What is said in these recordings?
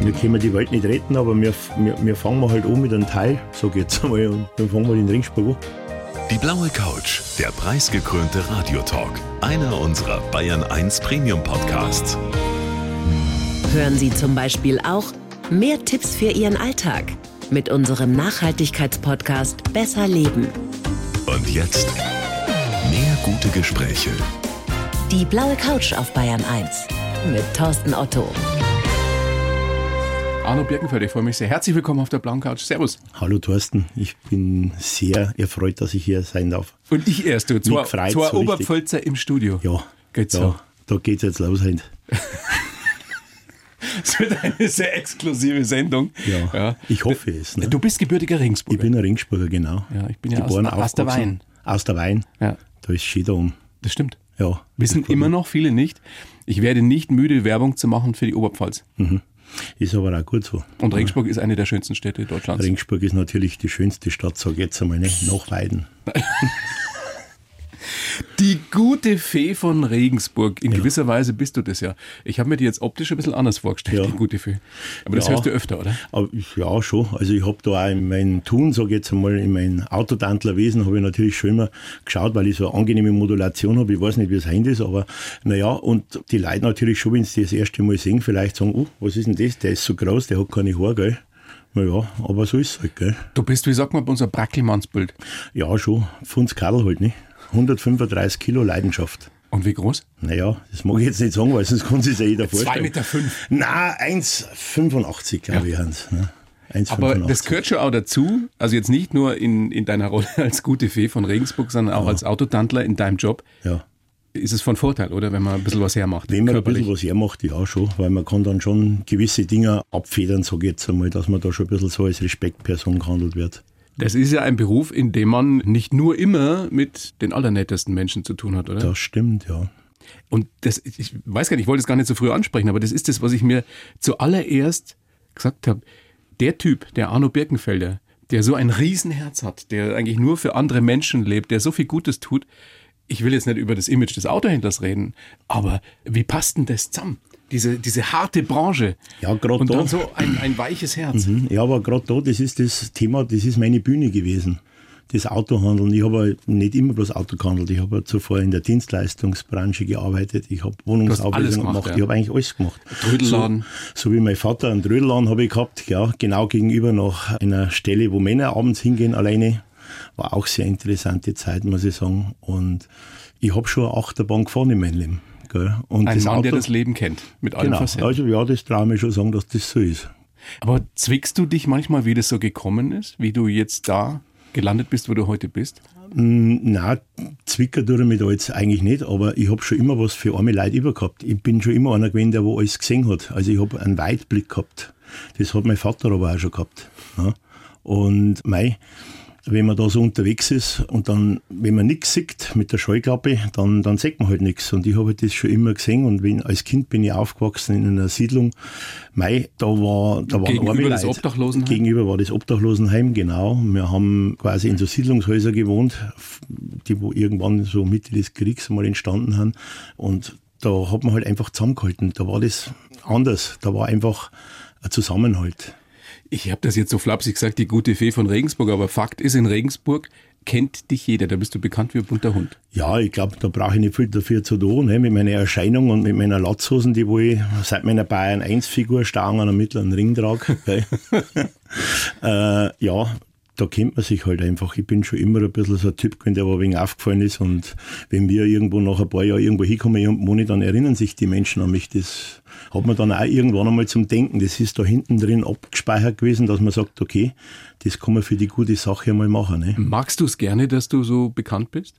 Wir können die Welt nicht retten, aber wir, wir, wir fangen halt an mit einem Teil, sag ich jetzt einmal, und dann fangen wir den Ringsburg an. Die blaue Couch, der preisgekrönte Radiotalk. Einer unserer Bayern 1 Premium Podcasts. Hören Sie zum Beispiel auch mehr Tipps für Ihren Alltag mit unserem Nachhaltigkeitspodcast Besser Leben. Und jetzt mehr gute Gespräche. Die blaue Couch auf Bayern 1 mit Thorsten Otto. Arno Birkenfeld, ich freue mich sehr. Herzlich willkommen auf der blauen Couch. Servus. Hallo Thorsten, ich bin sehr erfreut, dass ich hier sein darf. Und ich erst, du. Zwei, zwei so richtig. Oberpfälzer im Studio. Ja, Geht's da, so? da geht's jetzt los heute. Es wird eine sehr exklusive Sendung. Ja, ich hoffe es. Ne? Du bist gebürtiger Ich Regensburger. bin ein Ringsburger, genau. Ja, ich bin ja Geboren, aus- aus der. Wein. Aus der Wein. Ja. Da ist schön da um. Das stimmt. Ja. Wissen immer noch viele nicht. Ich werde nicht müde, Werbung zu machen für die Oberpfalz. Ist aber auch gut so. Und Regensburg ist eine der schönsten Städte Deutschlands. Ringsburg ist natürlich die schönste Stadt, sag ich jetzt einmal, nicht? Nach Weiden. Die gute Fee von Regensburg. In gewisser Weise bist du das ja. Ich habe mir die jetzt optisch ein bisschen anders vorgestellt, Ja. die gute Fee. Aber das Ja. hörst du öfter, oder? Ja, schon. Also ich habe da auch in meinem Tun, sage ich jetzt einmal, in meinem Autotantlerwesen habe ich natürlich schon immer geschaut, weil ich so eine angenehme Modulation habe. Ich weiß nicht, wie es heute ist, aber naja, und die Leute natürlich schon, wenn sie das erste Mal sehen, vielleicht sagen, oh, was ist denn das? Der ist so groß, der hat keine Haare, gell? Naja, aber so ist es halt, gell? Du bist, wie sagt man, unser Brackelmannsbild. Ja, schon. Funds Kadel halt, nicht? 135 Kilo Leidenschaft. Und wie groß? Naja, das mag ich jetzt nicht sagen, weil sonst kann sich ja jeder vorstellen. Meter fünf. Nein, 1,85 glaube ich, Hans. Ne? 1,85. Aber das gehört schon auch dazu, also jetzt nicht nur in, in deiner Rolle als gute Fee von Regensburg, sondern auch als Autotantler in deinem Job. Ja. Ist es von Vorteil, oder? Wenn man ein bisschen was hermacht. Wenn man ein körperlich. bisschen was hermacht, ja schon, weil man kann dann schon gewisse Dinge abfedern, sage ich jetzt einmal, dass man da schon ein bisschen so als Respektperson gehandelt wird. Das ist ja ein Beruf, in dem man nicht nur immer mit den allernettesten Menschen zu tun hat, oder? Das stimmt, ja. Und das, ich weiß gar nicht, ich wollte es gar nicht so früh ansprechen, aber das ist das, was ich mir zuallererst gesagt habe. Der Typ, der Arno Birkenfelder, der so ein Riesenherz hat, der eigentlich nur für andere Menschen lebt, der so viel Gutes tut. Ich will jetzt nicht über das Image des Autohändlers reden, aber wie passt denn das zusammen? Diese, diese harte Branche. Ja, gerade Und da. dann so ein, ein weiches Herz. Mhm. Ja, aber gerade da, das ist das Thema, das ist meine Bühne gewesen. Das Autohandeln. Ich habe nicht immer bloß Auto gehandelt. Ich habe zuvor in der Dienstleistungsbranche gearbeitet. Ich habe Wohnungsauflösung gemacht, gemacht. ja. Ich habe eigentlich alles gemacht. Trödelladen. So, so wie mein Vater einen Trödelladen habe ich gehabt, ja, genau gegenüber noch einer Stelle, wo Männer abends hingehen alleine. War auch sehr interessante Zeit, muss ich sagen. Und ich habe schon eine Achterbahn gefahren in meinem Leben. Gell? Und Ein Mann, Auto, der das Leben kennt, mit allen Genau, Facetten. also ja, das traue ich mir schon sagen, dass das so ist. Aber zwickst du dich manchmal, wie das so gekommen ist, wie du jetzt da gelandet bist, wo du heute bist? Na, Zwicker tut er mich da jetzt eigentlich nicht, aber ich habe schon immer was für arme Leute über gehabt. Ich bin schon immer einer gewesen, der wo alles gesehen hat. Also ich habe einen Weitblick gehabt. Das hat mein Vater aber auch schon gehabt. Ja. Und mei, wenn man da so unterwegs ist und dann, wenn man nichts sieht mit der Scheuklappe, dann, dann sieht man halt nichts. Und ich habe das schon immer gesehen und wenn, als Kind bin ich aufgewachsen in einer Siedlung. Mei, da war, da waren Gegenüber arme das Leute. Obdachlosenheim? Gegenüber war das Obdachlosenheim, genau. Wir haben quasi in so Siedlungshäusern gewohnt, die wo irgendwann so Mitte des Kriegs mal entstanden haben. Und da hat man halt einfach zusammengehalten. Da war das anders. Da war einfach ein Zusammenhalt. Ich habe das jetzt so flapsig gesagt, die gute Fee von Regensburg, aber Fakt ist, in Regensburg kennt dich jeder. Da bist du bekannt wie ein bunter Hund. Ja, ich glaube, da brauche ich nicht viel dafür zu tun, ne? mit meiner Erscheinung und mit meiner Latzhosen, die wo ich seit meiner Bayern 1 Figur stark an einem mittleren Ring trage. äh, ja, da kennt man sich halt einfach. Ich bin schon immer ein bisschen so ein Typ gewesen, der ein wenig aufgefallen ist und wenn wir irgendwo nach ein paar Jahren irgendwo hinkommen und wohnen, dann erinnern sich die Menschen an mich. Das hat man dann auch irgendwann einmal zum Denken. Das ist da hinten drin abgespeichert gewesen, dass man sagt, okay, das kann man für die gute Sache einmal machen. Ne? Magst du es gerne, dass du so bekannt bist?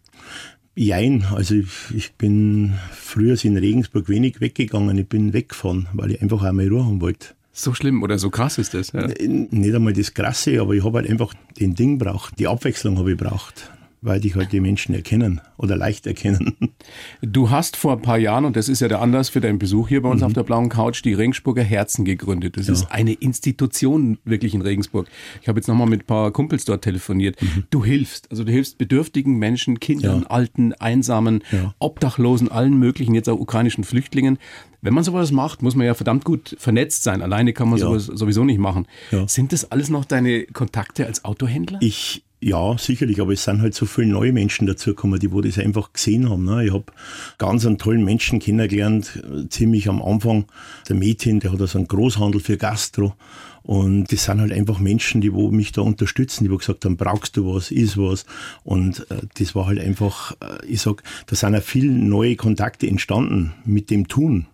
Jein, also ich, ich bin früher in Regensburg wenig weggegangen. Ich bin weggefahren, weil ich einfach auch mal Ruhe haben wollte. So schlimm oder so krass ist das. Ja. Nicht einmal das Krasse, aber ich habe halt einfach den Ding braucht. Die Abwechslung habe ich braucht. Weil dich halt die Menschen erkennen oder leicht erkennen. Du hast vor ein paar Jahren, und das ist ja der Anlass für deinen Besuch hier bei uns Mhm. auf der blauen Couch, die Regensburger Herzen gegründet. Das ist eine Institution wirklich in Regensburg. Ich habe jetzt nochmal mit ein paar Kumpels dort telefoniert. Du hilfst, also du hilfst bedürftigen Menschen, Kindern, Mhm. Ja. Alten, Einsamen, Ja. Obdachlosen, allen möglichen, jetzt auch ukrainischen Flüchtlingen. Wenn man sowas macht, muss man ja verdammt gut vernetzt sein. Alleine kann man Ja. sowas sowieso nicht machen. Ja. Sind das alles noch deine Kontakte als Autohändler? Ich, ja, sicherlich, aber es sind halt so viele neue Menschen dazugekommen, die wo das einfach gesehen haben. Ne? Ich habe ganz einen tollen Menschen kennengelernt, äh, ziemlich am Anfang. Der Mädchen, der hat also einen Großhandel für Gastro. Und das sind halt einfach Menschen, die wo mich da unterstützen, die wo gesagt haben, brauchst du was, ist was. Und äh, das war halt einfach, äh, ich sag, da sind ja viele neue Kontakte entstanden mit dem Tun.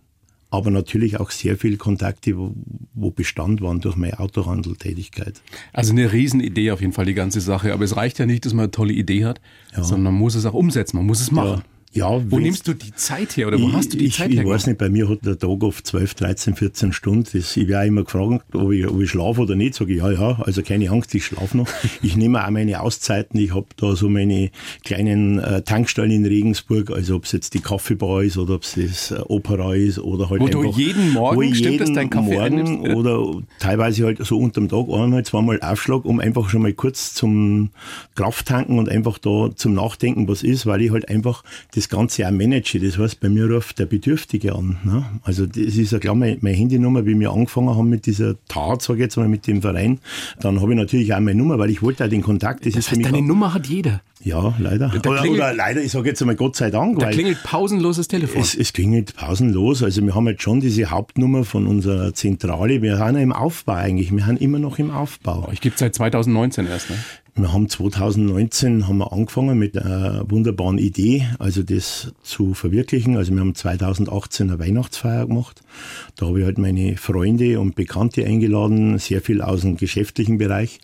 Aber natürlich auch sehr viele Kontakte, wo, wo Bestand waren durch meine Autohandeltätigkeit. Also eine Riesenidee auf jeden Fall, die ganze Sache. Aber es reicht ja nicht, dass man eine tolle Idee hat, sondern man muss es auch umsetzen, man muss es machen. Ja, Wo wenn's- nimmst du die Zeit her oder wo hast du die ich, Zeit Ich her? weiß nicht, bei mir hat der Tag oft 12, 13, 14 Stunden. Das, ich werde immer gefragt, ob ich, ob ich schlafe oder nicht. Sage ich, ja, ja, also keine Angst, ich schlafe noch. ich nehme auch meine Auszeiten. Ich habe da so meine kleinen äh, Tankstellen in Regensburg, also ob es jetzt die Kaffeebar ist oder ob es das äh, Opera ist oder halt Wo du einfach... jeden Morgen, wo ich stimmt das, jeden deinen Kaffee Morgen einnimmst? Ja. oder teilweise halt so unterm Tag einmal, zweimal Aufschlag, um einfach schon mal kurz zum Krafttanken und einfach da zum Nachdenken, was ist, weil ich halt einfach das Ganze auch manage. Das heißt, bei mir ruft der Bedürftige an. Ne? Also das ist ja klar meine, meine Handynummer, wie wir angefangen haben mit dieser Tat, sage ich jetzt mal, mit dem Verein. Dann habe ich natürlich auch meine Nummer, weil ich wollte auch den Kontakt. Das, ist Das für heißt, deine Nummer hat jeder. Ja, leider. Da Oder, klingelt- oder leider, ich sage jetzt einmal Gott sei Dank, Da klingelt pausenloses Telefon. es, es klingelt pausenlos. Also wir haben jetzt schon diese Hauptnummer von unserer Zentrale. Wir sind ja im Aufbau eigentlich. Wir sind immer noch im Aufbau. ich gebe seit 2019 erst. Ne? Wir haben 2019 haben wir angefangen mit einer wunderbaren Idee, also das zu verwirklichen. Also wir haben 2018 eine Weihnachtsfeier gemacht. Da habe ich halt meine Freunde und Bekannte eingeladen, sehr viel aus dem geschäftlichen Bereich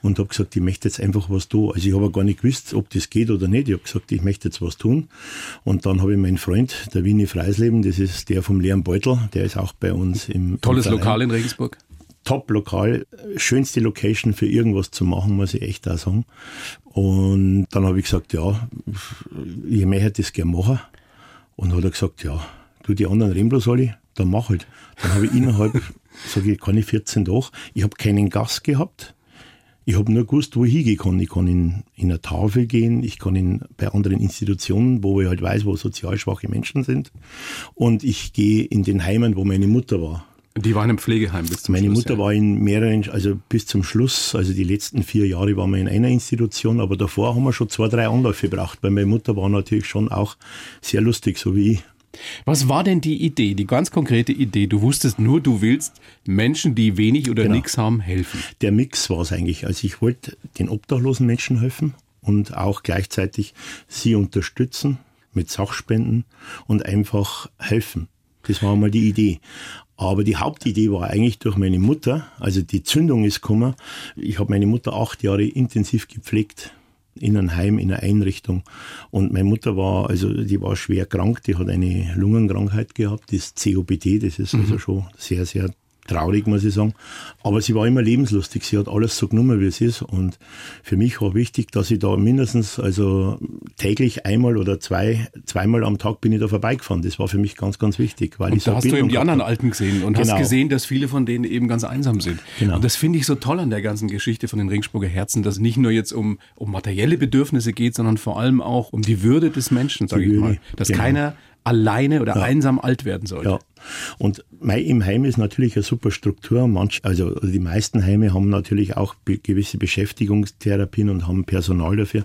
und habe gesagt, ich möchte jetzt einfach was tun. Also ich habe gar nicht gewusst, ob das geht oder nicht. Ich habe gesagt, ich möchte jetzt was tun. Und dann habe ich meinen Freund, der Winnie Freisleben, das ist der vom leeren Beutel, der ist auch bei uns im Tolles im. Lokal in Regensburg. Top-Lokal, schönste Location für irgendwas zu machen, muss ich echt auch sagen. Und dann habe ich gesagt, ja, ich möchte das gerne machen. Und hat er gesagt, ja, du die anderen reden bloß alle, dann mach halt. Dann habe ich innerhalb, sage ich, keine 14 Tage, ich habe keinen Gast gehabt. Ich habe nur gewusst, wo ich hingehen kann. Ich kann in, in eine Tafel gehen, ich kann in, bei anderen Institutionen, wo ich halt weiß, wo sozial schwache Menschen sind. Und ich gehe in den Heimen, wo meine Mutter war. Die waren im Pflegeheim bis zum Meine Schluss, Mutter ja. war in mehreren, also bis zum Schluss, also die letzten vier Jahre waren wir in einer Institution, aber davor haben wir schon zwei, drei Anläufe gebraucht, weil meine Mutter war natürlich schon auch sehr lustig, so wie ich. Was war denn die Idee, die ganz konkrete Idee? Du wusstest nur, du willst Menschen, die wenig oder Genau. nichts haben, helfen. Der Mix war es eigentlich. Also ich wollte den obdachlosen Menschen helfen und auch gleichzeitig sie unterstützen mit Sachspenden und einfach helfen. Das war einmal die Idee. Aber die Hauptidee war eigentlich durch meine Mutter, also die Zündung ist gekommen. Ich habe meine Mutter acht Jahre intensiv gepflegt in einem Heim, in einer Einrichtung. Und meine Mutter war, also die war schwer krank, die hat eine Lungenkrankheit gehabt, das COPD, das ist also schon sehr, sehr traurig, muss ich sagen. Aber sie war immer lebenslustig. Sie hat alles so genommen, wie es ist. Und für mich war wichtig, dass ich da mindestens, also täglich einmal oder zwei, zweimal am Tag bin ich da vorbeigefahren. Das war für mich ganz, ganz wichtig, weil ich Und so da hast du Bindung eben die anderen. Alten gesehen und hast Genau. gesehen, dass viele von denen eben ganz einsam sind. Genau. Und das finde ich so toll an der ganzen Geschichte von den Regensburger Herzen, dass es nicht nur jetzt um, um materielle Bedürfnisse geht, sondern vor allem auch um die Würde des Menschen, sage ich mal. Dass genau. keiner alleine oder einsam alt werden sollte. Ja. Und im Heim ist natürlich eine super Struktur. Manch, also die meisten Heime haben natürlich auch be gewisse Beschäftigungstherapien und haben Personal dafür.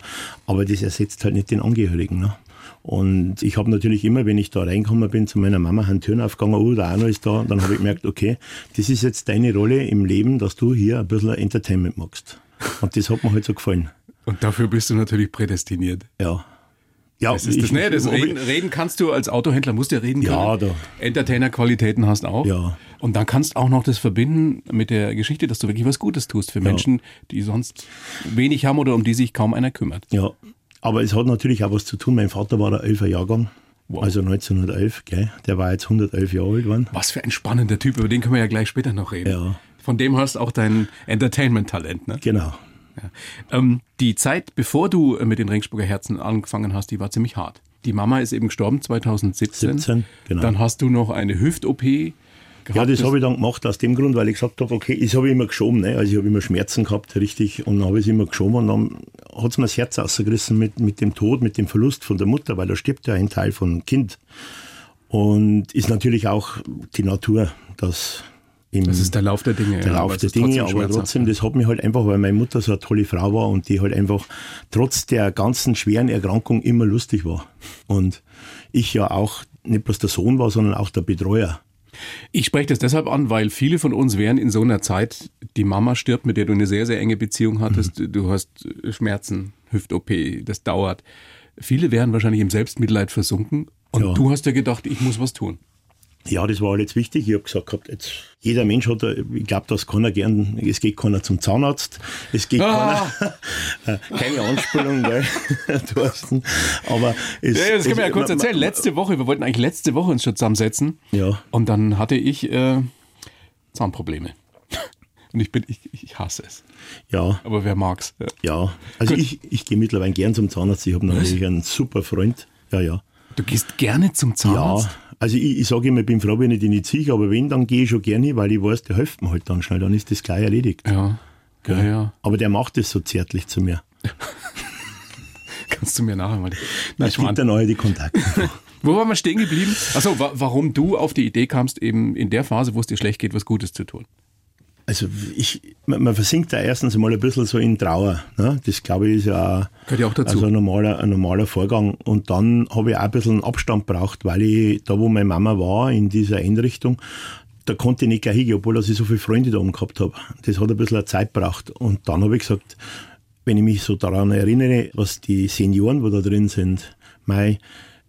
Aber das ersetzt halt nicht den Angehörigen. Ne? Und ich habe natürlich immer, wenn ich da reingekommen bin, zu meiner Mama, haben Türen aufgegangen, oh, der Arno ist da. Und dann habe ich gemerkt, okay, das ist jetzt deine Rolle im Leben, dass du hier ein bisschen Entertainment machst. Und das hat mir halt so gefallen. Und dafür bist du natürlich prädestiniert. Ja. Ja, Das ist das, ne? das ich- reden, reden kannst du als Autohändler, musst ja reden können. Ja, da. Entertainer-Qualitäten hast auch. Ja. Und dann kannst auch noch das verbinden mit der Geschichte, dass du wirklich was Gutes tust für Menschen, die sonst wenig haben oder um die sich kaum einer kümmert. Ja, aber es hat natürlich auch was zu tun. Mein Vater war der 11er Jahrgang, Wow. also 1911, gell? der war jetzt 111 Jahre alt geworden. Was für ein spannender Typ, über den können wir ja gleich später noch reden. Ja. Von dem hast auch dein Entertainment-Talent, ne? Genau. Ja. Ähm, die Zeit, bevor du mit den Ringsburger Herzen angefangen hast, die war ziemlich hart. Die Mama ist eben gestorben 2017. 17, genau. Dann hast du noch eine Hüft-OP gehabt. Ja, das habe ich dann gemacht aus dem Grund, weil ich gesagt habe, okay, das habe ich immer geschoben. Ne? Also ich habe immer Schmerzen gehabt, richtig, und dann habe ich es immer geschoben und dann hat es mir das Herz ausgerissen mit, mit dem Tod, mit dem Verlust von der Mutter, weil da stirbt ja ein Teil von Kind. Und ist natürlich auch die Natur, dass im, Das ist der Lauf der Dinge. der ja, Lauf der Dinge, aber trotzdem, das hat mich halt einfach, weil meine Mutter so eine tolle Frau war und die halt einfach trotz der ganzen schweren Erkrankung immer lustig war. Und ich ja auch nicht bloß der Sohn war, sondern auch der Betreuer. Ich spreche das deshalb an, weil viele von uns wären in so einer Zeit, die Mama stirbt, mit der du eine sehr, sehr enge Beziehung hattest, Mhm. du hast Schmerzen, Hüft-OP, das dauert. Viele wären wahrscheinlich im Selbstmitleid versunken und Ja. du hast ja gedacht, ich muss was tun. Ja, das war halt jetzt wichtig. Ich habe gesagt gehabt, jetzt, jeder Mensch hat, ich glaube, dass keiner gern, es geht keiner zum Zahnarzt, es geht Ah. keiner, äh, keine Anspielung, gell, Thorsten, aber es, Ja, das können wir ja kurz man- erzählen. Letzte Woche, wir wollten eigentlich letzte Woche uns schon zusammensetzen. Ja. Und dann hatte ich äh, Zahnprobleme. Und ich bin, ich, ich hasse es. Ja, Aber wer mag's? Ja. ja, also Gut. ich, ich gehe mittlerweile gern zum Zahnarzt, ich habe natürlich einen super Freund, ja, ja. Du gehst gerne zum Zahnarzt? Ja, also ich, ich sage immer, ich bin froh, wenn ich die nicht sehe, aber wenn, dann gehe ich schon gerne hin, weil ich weiß, der hilft mir halt dann schnell, dann ist das gleich erledigt. Ja. Ja, ja. Aber der macht es so zärtlich zu mir. Kannst du mir nachher mal. Na, Ich gibt mein, dann die Kontakte. wo waren wir stehen geblieben? Achso, wa warum du auf die Idee kamst, eben in der Phase, wo es dir schlecht geht, was Gutes zu tun. Also ich, man, versinkt da erstens mal ein bisschen so in Trauer. Ne? Das glaube ich ist ja auch, Gehört ja auch dazu. Also ein normaler, ein normaler Vorgang. Und dann habe ich auch ein bisschen Abstand braucht, weil ich da, wo meine Mama war, in dieser Einrichtung, da konnte ich nicht gleich hingehen, obwohl ich so viele Freunde da oben gehabt habe. Das hat ein bisschen Zeit gebraucht. Und dann habe ich gesagt, wenn ich mich so daran erinnere, was die Senioren, wo da drin sind, mei,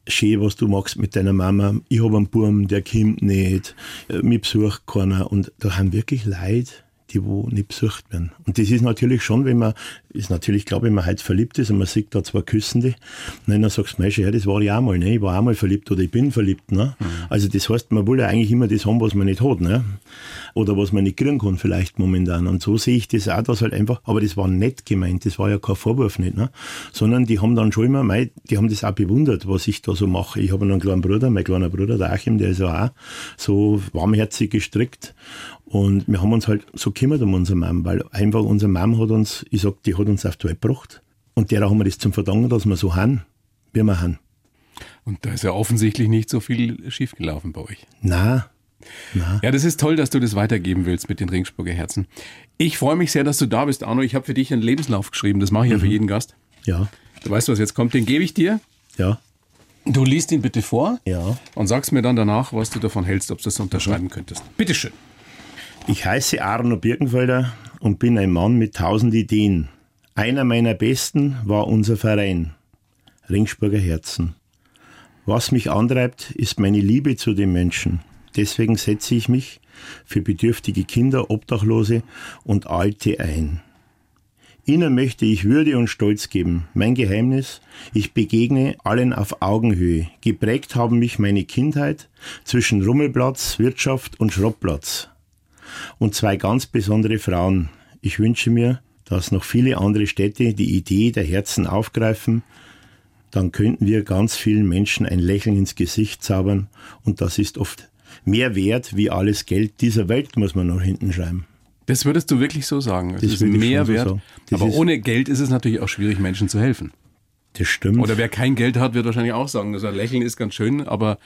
schön, was du machst mit deiner Mama. Ich habe einen Burm, der kommt nicht, äh, mich besucht keiner. Und da haben wirklich Leute, die wo nicht besucht werden. Und das ist natürlich schon, wenn man, ist natürlich klar, wenn man heute verliebt ist und man sieht da zwei Küssende, nein, dann sagst du, Mensch, ja, das war ich auch mal, ne? ich war auch mal verliebt oder ich bin verliebt. Ne? Also das heißt, man will ja eigentlich immer das haben, was man nicht hat. Ne? Oder was man nicht kriegen kann vielleicht momentan. Und so sehe ich das auch, dass halt einfach, aber das war nett gemeint, das war ja kein Vorwurf nicht, ne? sondern die haben dann schon immer, mei, die haben das auch bewundert, was ich da so mache. Ich habe einen kleinen Bruder, mein kleiner Bruder, der Achim, der ist ja auch so warmherzig gestrickt. Und wir haben uns halt so gekümmert um unsere Mom, weil einfach unsere Mom hat uns, ich sag, die hat uns auf die Welt gebracht. Und der haben wir das zum Verdanken, dass wir so haben, wie wir haben. Und da ist ja offensichtlich nicht so viel schiefgelaufen bei euch. Na, na. Ja, das ist toll, dass du das weitergeben willst mit den Ringsburger Herzen. Ich freue mich sehr, dass du da bist, Arno. Ich habe für dich einen Lebenslauf geschrieben. Das mache ich ja für jeden Gast. Ja, Du weißt, was jetzt kommt. Den gebe ich dir. ja, Du liest ihn bitte vor ja. und sagst mir dann danach, was du davon hältst, ob du das unterschreiben könntest. Bitteschön. Ich heiße Arno Birkenfelder und bin ein Mann mit tausend Ideen. Einer meiner besten war unser Verein, Ringsburger Herzen. Was mich antreibt, ist meine Liebe zu den Menschen. Deswegen setze ich mich für bedürftige Kinder, Obdachlose und Alte ein. Ihnen möchte ich Würde und Stolz geben. Mein Geheimnis, ich begegne allen auf Augenhöhe. Geprägt haben mich meine Kindheit zwischen Rummelplatz, Wirtschaft und Schrottplatz und zwei ganz besondere Frauen. Ich wünsche mir, dass noch viele andere Städte die Idee der Herzen aufgreifen. Dann könnten wir ganz vielen Menschen ein Lächeln ins Gesicht zaubern und das ist oft mehr wert wie alles Geld dieser Welt, muss man noch hinten schreiben. Das würdest du wirklich so sagen. Es Das ist mehr so wert. Das Aber ohne Geld ist es natürlich auch schwierig, Menschen zu helfen. Das stimmt. Oder wer kein Geld hat, wird wahrscheinlich auch sagen, also ein Lächeln ist ganz schön, aber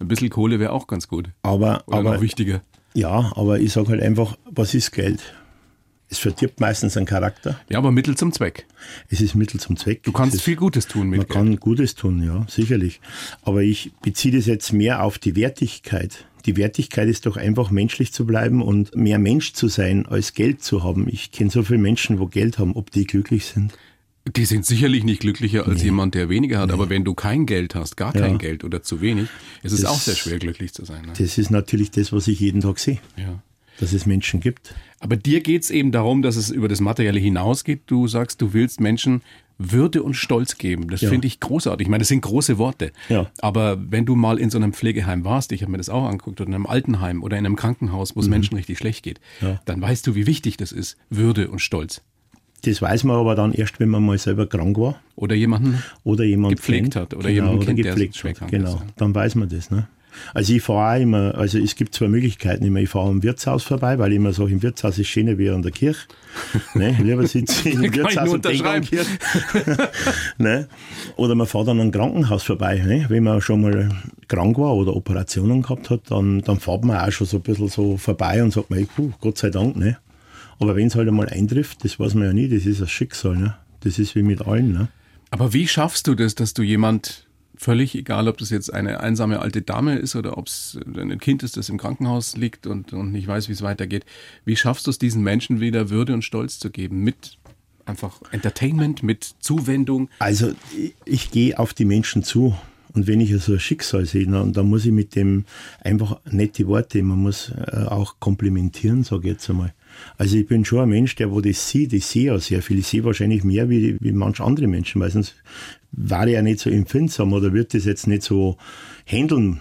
ein bisschen Kohle wäre auch ganz gut. aber, Oder aber noch wichtiger. Ja, aber ich sage halt einfach, was ist Geld? Es verdirbt meistens einen Charakter. Ja, aber Mittel zum Zweck. Es ist Mittel zum Zweck. Du kannst ist, viel Gutes tun mit Man Geld. kann Gutes tun, ja, sicherlich. Aber ich beziehe das jetzt mehr auf die Wertigkeit. Die Wertigkeit ist doch einfach menschlich zu bleiben und mehr Mensch zu sein, als Geld zu haben. Ich kenne so viele Menschen, wo Geld haben, ob die glücklich sind. Die sind sicherlich nicht glücklicher als jemand, der weniger hat. Aber wenn du kein Geld hast, gar kein Geld oder zu wenig, ist es Das- auch sehr schwer, glücklich zu sein. Ne? Das ist natürlich das, was ich jeden Tag sehe, Ja. dass es Menschen gibt. Aber dir geht's eben darum, dass es über das Materielle hinausgeht. Du sagst, du willst Menschen Würde und Stolz geben. Das Ja. finde ich großartig. Ich meine, das sind große Worte. Ja. Aber wenn du mal in so einem Pflegeheim warst, ich habe mir das auch angeguckt, oder in einem Altenheim oder in einem Krankenhaus, wo es Menschen richtig schlecht geht, Mhm. Dann weißt du, wie wichtig das ist. Würde und Stolz. Das weiß man aber dann erst, wenn man mal selber krank war. Oder jemanden oder jemand gepflegt kennt. hat. Oder jemanden oder kennt, der gepflegt schwer hat. Genau, dann weiß man das. Ne? Also ich fahre auch immer, also es gibt zwei Möglichkeiten. Immer, ich fahre am Wirtshaus vorbei, weil ich immer sage, im Wirtshaus ist schöner wie an der Kirche. ne? Lieber sitze ich im ich Wirtshaus nur und denke an. Kirche. ne? Oder man fährt dann an ein Krankenhaus vorbei. Ne? Wenn man schon mal krank war oder Operationen gehabt hat, dann, dann fährt man auch schon so ein bisschen so vorbei und sagt man, puh, Gott sei Dank. Ne? Aber wenn es halt einmal eintrifft, das weiß man ja nie, das ist das Schicksal. Ne? Das ist wie mit allen. Ne? Aber wie schaffst du das, dass du jemand, völlig egal, ob das jetzt eine einsame alte Dame ist oder ob es ein Kind ist, das im Krankenhaus liegt und, und nicht weiß, wie es weitergeht, wie schaffst du es, diesen Menschen wieder Würde und Stolz zu geben? Mit einfach Entertainment, mit Zuwendung? Also ich, ich gehe auf die Menschen zu. Und wenn ich so ein Schicksal sehe, dann, dann muss ich mit dem einfach nette Worte, man muss äh, auch komplimentieren, sage ich jetzt einmal. Also ich bin schon ein Mensch, der wo das sieht, ich sehe ja sehr viel, ich sehe wahrscheinlich mehr wie, wie manche andere Menschen, weil sonst war ich ja nicht so empfindsam oder wird das jetzt nicht so handeln,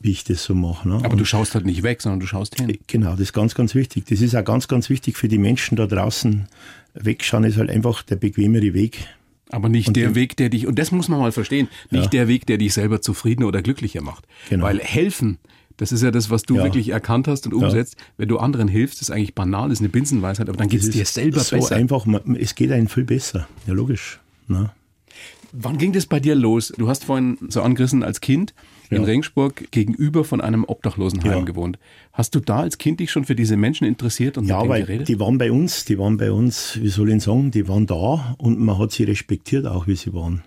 wie ich das so mache. Ne? Aber du schaust halt nicht weg, sondern du schaust hin. Genau, das ist ganz, ganz wichtig. Das ist auch ganz, ganz wichtig für die Menschen da draußen. Wegschauen ist halt einfach der bequemere Weg. Aber nicht der Weg, der dich, und das muss man mal verstehen, nicht Ja. der Weg, der dich selber zufriedener oder glücklicher macht. Genau. Weil helfen, das ist ja das, was du Ja. wirklich erkannt hast und umsetzt. Wenn du anderen hilfst, ist eigentlich banal, ist eine Binsenweisheit, aber dann geht es dir selber so besser. einfach, es geht einem viel besser. Ja, logisch. Ne? Wann ging das bei dir los? Du hast vorhin so angerissen als Kind in Ja. Regensburg gegenüber von einem Obdachlosenheim Ja. gewohnt. Hast du da als Kind dich schon für diese Menschen interessiert und Ja, mit denen weil geredet? die waren bei uns, die waren bei uns, wie soll ich sagen, die waren da und man hat sie respektiert auch, wie sie waren.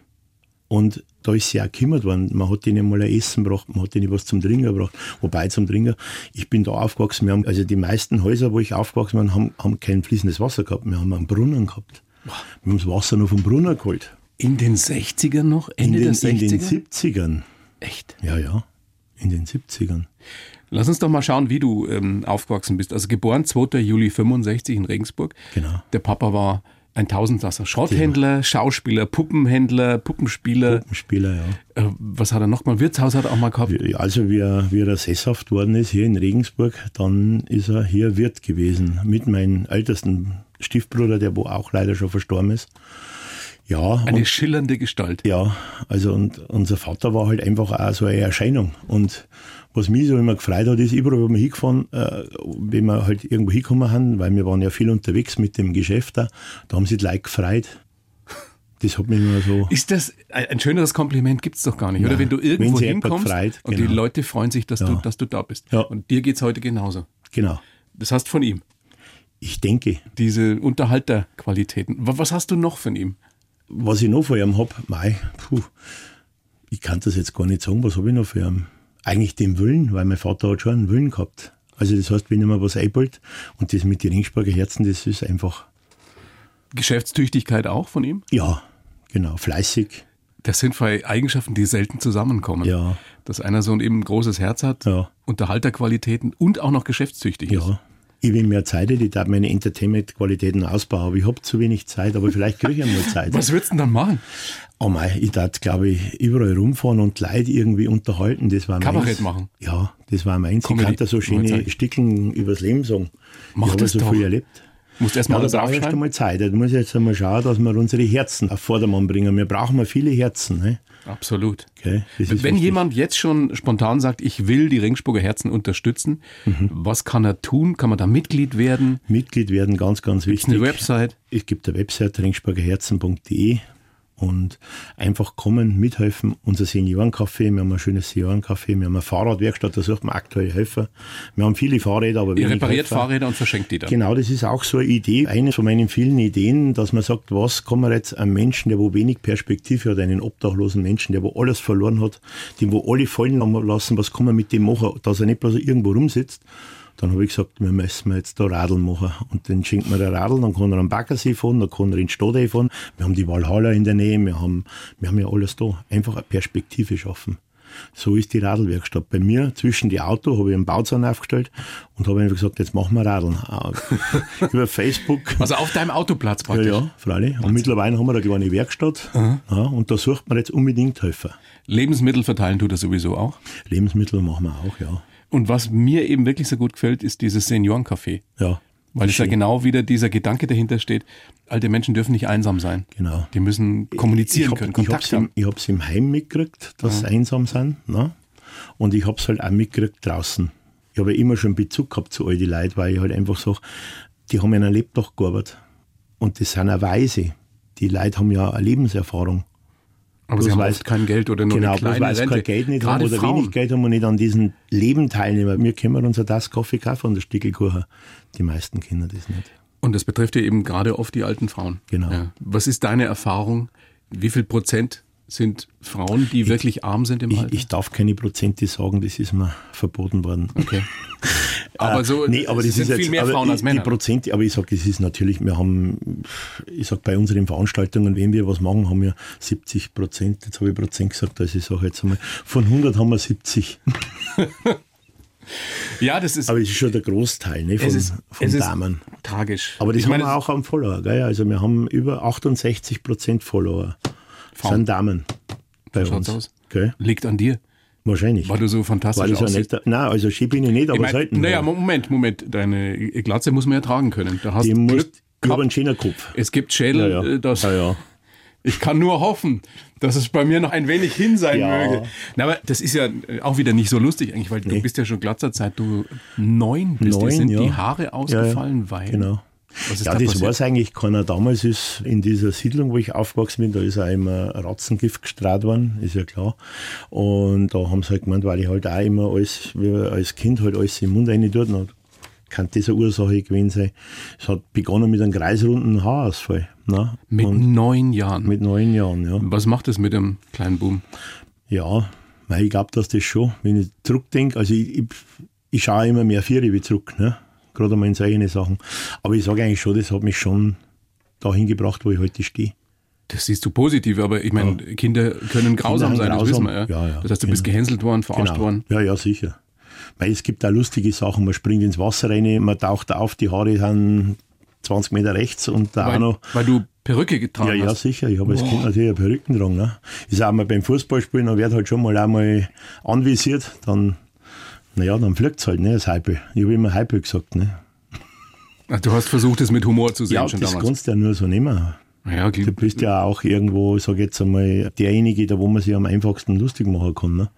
Und da ist sie auch gekümmert worden. Man hat ihnen mal ein Essen gebracht, man hat ihnen was zum Trinken gebracht. Wobei zum Trinken, ich bin da aufgewachsen, wir haben, also die meisten Häuser, wo ich aufgewachsen bin, haben, haben kein fließendes Wasser gehabt. Wir haben einen Brunnen gehabt. Wir haben das Wasser nur vom Brunnen geholt. in den 60ern noch? Ende in den, der in den 60er? 70ern. Echt? Ja, ja. In den 70ern. Lass uns doch mal schauen, wie du ähm, aufgewachsen bist. Also geboren 2. Juli 65 in Regensburg. Genau. Der Papa war ein Tausendsasser. Schrotthändler, Schauspieler, Puppenhändler, Puppenspieler. Spieler, ja. Äh, was hat er noch mal? Wirtshaus hat er auch mal gehabt. Also wie er, wie er sesshaft worden ist hier in Regensburg, dann ist er hier Wirt gewesen mit meinem ältesten Stiefbruder, der wo auch leider schon verstorben ist. Ja, Eine und, schillernde Gestalt. ja, also und unser Vater war halt einfach auch so eine Erscheinung. Und was mich so immer gefreut hat, ist überall, wo wir hingefahren, äh, wenn wir halt irgendwo hingekommen haben, weil wir waren ja viel unterwegs mit dem Geschäft da, da haben sich die Leute gefreut. Das hat mich immer so... Ist das ein ein schöneres Kompliment gibt's doch gar nicht, oder? Wenn du irgendwo Wenn hinkommst freut, und die genau. Leute freuen sich, dass, du, Ja. dass du da bist. Ja. Und dir geht's heute genauso. Genau. Das hast von ihm. Ich denke, Diese Unterhalterqualitäten. Wa- Was hast du noch von ihm? Was ich noch von ihm hab, mei, puh, ich kann das jetzt gar nicht sagen, was habe ich noch für ihn? Eigentlich den Willen, weil mein Vater hat schon einen Willen gehabt. Also das heißt, wenn ich mir was einbaut und das mit den Ringsburger Herzen, das ist einfach, Geschäftstüchtigkeit auch von ihm? ja, genau, fleißig, Das sind zwei Eigenschaften, die selten zusammenkommen. Ja. Dass einer so ein eben ein großes Herz hat, Ja. Unterhalterqualitäten und auch noch geschäftstüchtig ist. Ja. Ich will mehr Zeit, hätte, ich darf meine Entertainment-Qualitäten ausbauen, aber ich habe zu wenig Zeit, aber vielleicht kriege ich einmal Zeit. Was würdest du denn dann machen? Oh mei, ich darf, glaube ich, überall rumfahren und Leute irgendwie unterhalten. Das war Kabarett meins. machen? Ja, das war meins. Comedy. Ich kann da so schöne. Stickeln übers Leben sagen. Mach ich habe das so doch. viel erlebt. Musst erst Ja, mal da ich erst aufschreiben? einmal Zeit. Da muss ich jetzt einmal schauen, dass wir unsere Herzen auf Vordermann bringen. Wir brauchen mal viele Herzen. Ne? Absolut. Okay, Wenn wichtig. jemand jetzt schon spontan sagt, ich will die Ringsburger Herzen unterstützen, Mhm. was kann er tun? Kann man da Mitglied werden? Mitglied werden, ganz, ganz wichtig. Eine Website? Es gibt eine Website, ringsburgerherzen.de und einfach kommen, mithelfen. Unser Seniorencafé, wir haben ein schönes Seniorencafé, wir haben eine Fahrradwerkstatt, da sucht man aktuell Helfer. Wir haben viele Fahrräder, aber Ihr repariert Helfer. Fahrräder und verschenkt die dann. Genau, das ist auch so eine Idee, eine von meinen vielen Ideen, dass man sagt, was kann man jetzt einem Menschen, der wo wenig Perspektive hat, einen obdachlosen Menschen, der wo alles verloren hat, dem wo alle fallen lassen, was kann man mit dem machen, dass er nicht bloß irgendwo rumsitzt. Dann habe ich gesagt, wir müssen jetzt da Radeln machen. Und dann schenkt man ein Radl, dann kann er am Baggersee fahren, dann kann er in Stadei fahren. Wir haben die Walhalla in der Nähe, wir haben, wir haben ja alles da. Einfach eine Perspektive schaffen. So ist die Radlwerkstatt. Bei mir zwischen die Auto habe ich einen Bauzaun aufgestellt und habe einfach gesagt, jetzt machen wir Radeln. Äh, Über Facebook. Also auf deinem Autoplatz Ja, praktisch. ja, freilich. Und mittlerweile haben wir eine kleine Werkstatt. Ja, und da sucht man jetzt unbedingt Helfer. Lebensmittel verteilen tut er sowieso auch. Lebensmittel machen wir auch, ja. Und was mir eben wirklich so gut gefällt, ist dieses Seniorencafé. Ja. Weil es ja genau wieder dieser Gedanke dahinter steht, alte Menschen dürfen nicht einsam sein. Genau. Die müssen kommunizieren ich können, hab, ich Kontakt hab's im, haben. ich hab's im Heim mitgekriegt, dass sie einsam sind. Ne? Und ich hab's halt auch mitgekriegt draußen. Ich habe ja immer schon Bezug gehabt zu all die Leuten, weil ich halt einfach sage, die haben ja ein Lebtag gearbeitet. Und das sind auch Weise. Die Leute haben ja eine Lebenserfahrung. Aber sie bloß haben weiß- oft kein Geld oder nur genau, eine bloß kleine weil sie Rente. kein Geld nicht Gerade haben oder Frauen. wenig Geld haben und nicht an diesem Leben teilnehmen. Wir können uns eine Tasse Kaffee kaufen und ein Stückel Kuchen. Die meisten Kinder das nicht. Und das betrifft ja eben gerade oft die alten Frauen. Genau. Ja. Was ist deine Erfahrung? Wie viel Prozent sind Frauen, die wirklich arm sind im Ich, Alter? ich darf keine Prozente sagen, das ist mir verboten worden. okay. Aber so, Äh, nee, aber das sind ist jetzt, viel mehr aber Frauen als Männer. Die Prozente, aber ich sage, es ist natürlich, wir haben, ich sage, bei unseren Veranstaltungen, wenn wir was machen, haben wir 70 Prozent, jetzt habe ich Prozent gesagt, also ich sage jetzt einmal, von 100 haben wir 70. ja, das ist, Aber es ist schon der Großteil ne, von, es ist, von es Damen. tragisch. Aber das ich haben meine, wir auch am Follower, gell? Also wir haben über 68 Prozent Follower. Frauen. Sind Damen bei Schaut's uns. aus. Gell? liegt an dir, Wahrscheinlich. weil du so fantastisch Weil ich nicht, nein, also bin ich nicht, aber Ich mein, selten. naja, Ja. Moment, Moment. Deine Glatze muss man ja tragen können. Da hast die du muss, Glück ich habe gehabt. einen schönen Kopf. Es gibt Schädel, Ja, ja. äh, das. Ja, ja. Ich kann nur hoffen, dass es bei mir noch ein wenig hin sein Ja. möge. Na, aber das ist ja äh, auch wieder nicht so lustig eigentlich, weil du Nee. bist ja schon Glatzer seit du neun bist. Dir Neun, sind ja. die Haare ausgefallen, weil. Genau. Ja, da das passiert? weiß eigentlich keiner. Damals ist in dieser Siedlung, wo ich aufgewachsen bin, da ist auch immer Ratzengift gestrahlt worden, ist ja klar. Und da haben sie halt gemeint, weil ich halt auch immer alles, wie als Kind halt alles im Mund rein tut, dann kann das eine Ursache gewesen sein. Es hat begonnen mit einem kreisrunden Haarausfall. Ne? Mit Und neun Jahren. mit neun Jahren, ja. Was macht das mit dem kleinen Boom? Ja, weil ich glaube, dass das schon, wenn ich zurückdenke, also ich, ich, ich schaue immer mehr Viere wie zurück, ne? Gerade einmal in solche Sachen. Aber ich sage eigentlich schon, das hat mich schon dahin gebracht, wo ich heute stehe. Das siehst du positiv, aber ich meine, Kinder können grausam Kinder sein, das grausam. wissen wir. Ja? Ja, ja. Das heißt, du bist Genau. gehänselt worden, verarscht worden. Ja, ja, sicher. Weil es gibt auch lustige Sachen, man springt ins Wasser rein, man taucht auf, die Haare sind 20 Meter rechts und da auch Weil, noch. weil du Perücke getragen Ja, ja, hast. sicher. Ich habe als Kind natürlich eine Perücken getragen. Ne? Ist auch mal beim Fußballspielen, da wird halt schon mal einmal anvisiert, dann, naja, dann fliegt es halt, ne, das Hype. Ich habe immer Hype gesagt, ne. Ach, Du hast versucht, es mit Humor zu sehen Ja, schon das damals. kannst du ja nur so nehmen. Ja, Du bist ja auch irgendwo, sag jetzt einmal, derjenige, da wo man sich am einfachsten lustig machen kann. Ne?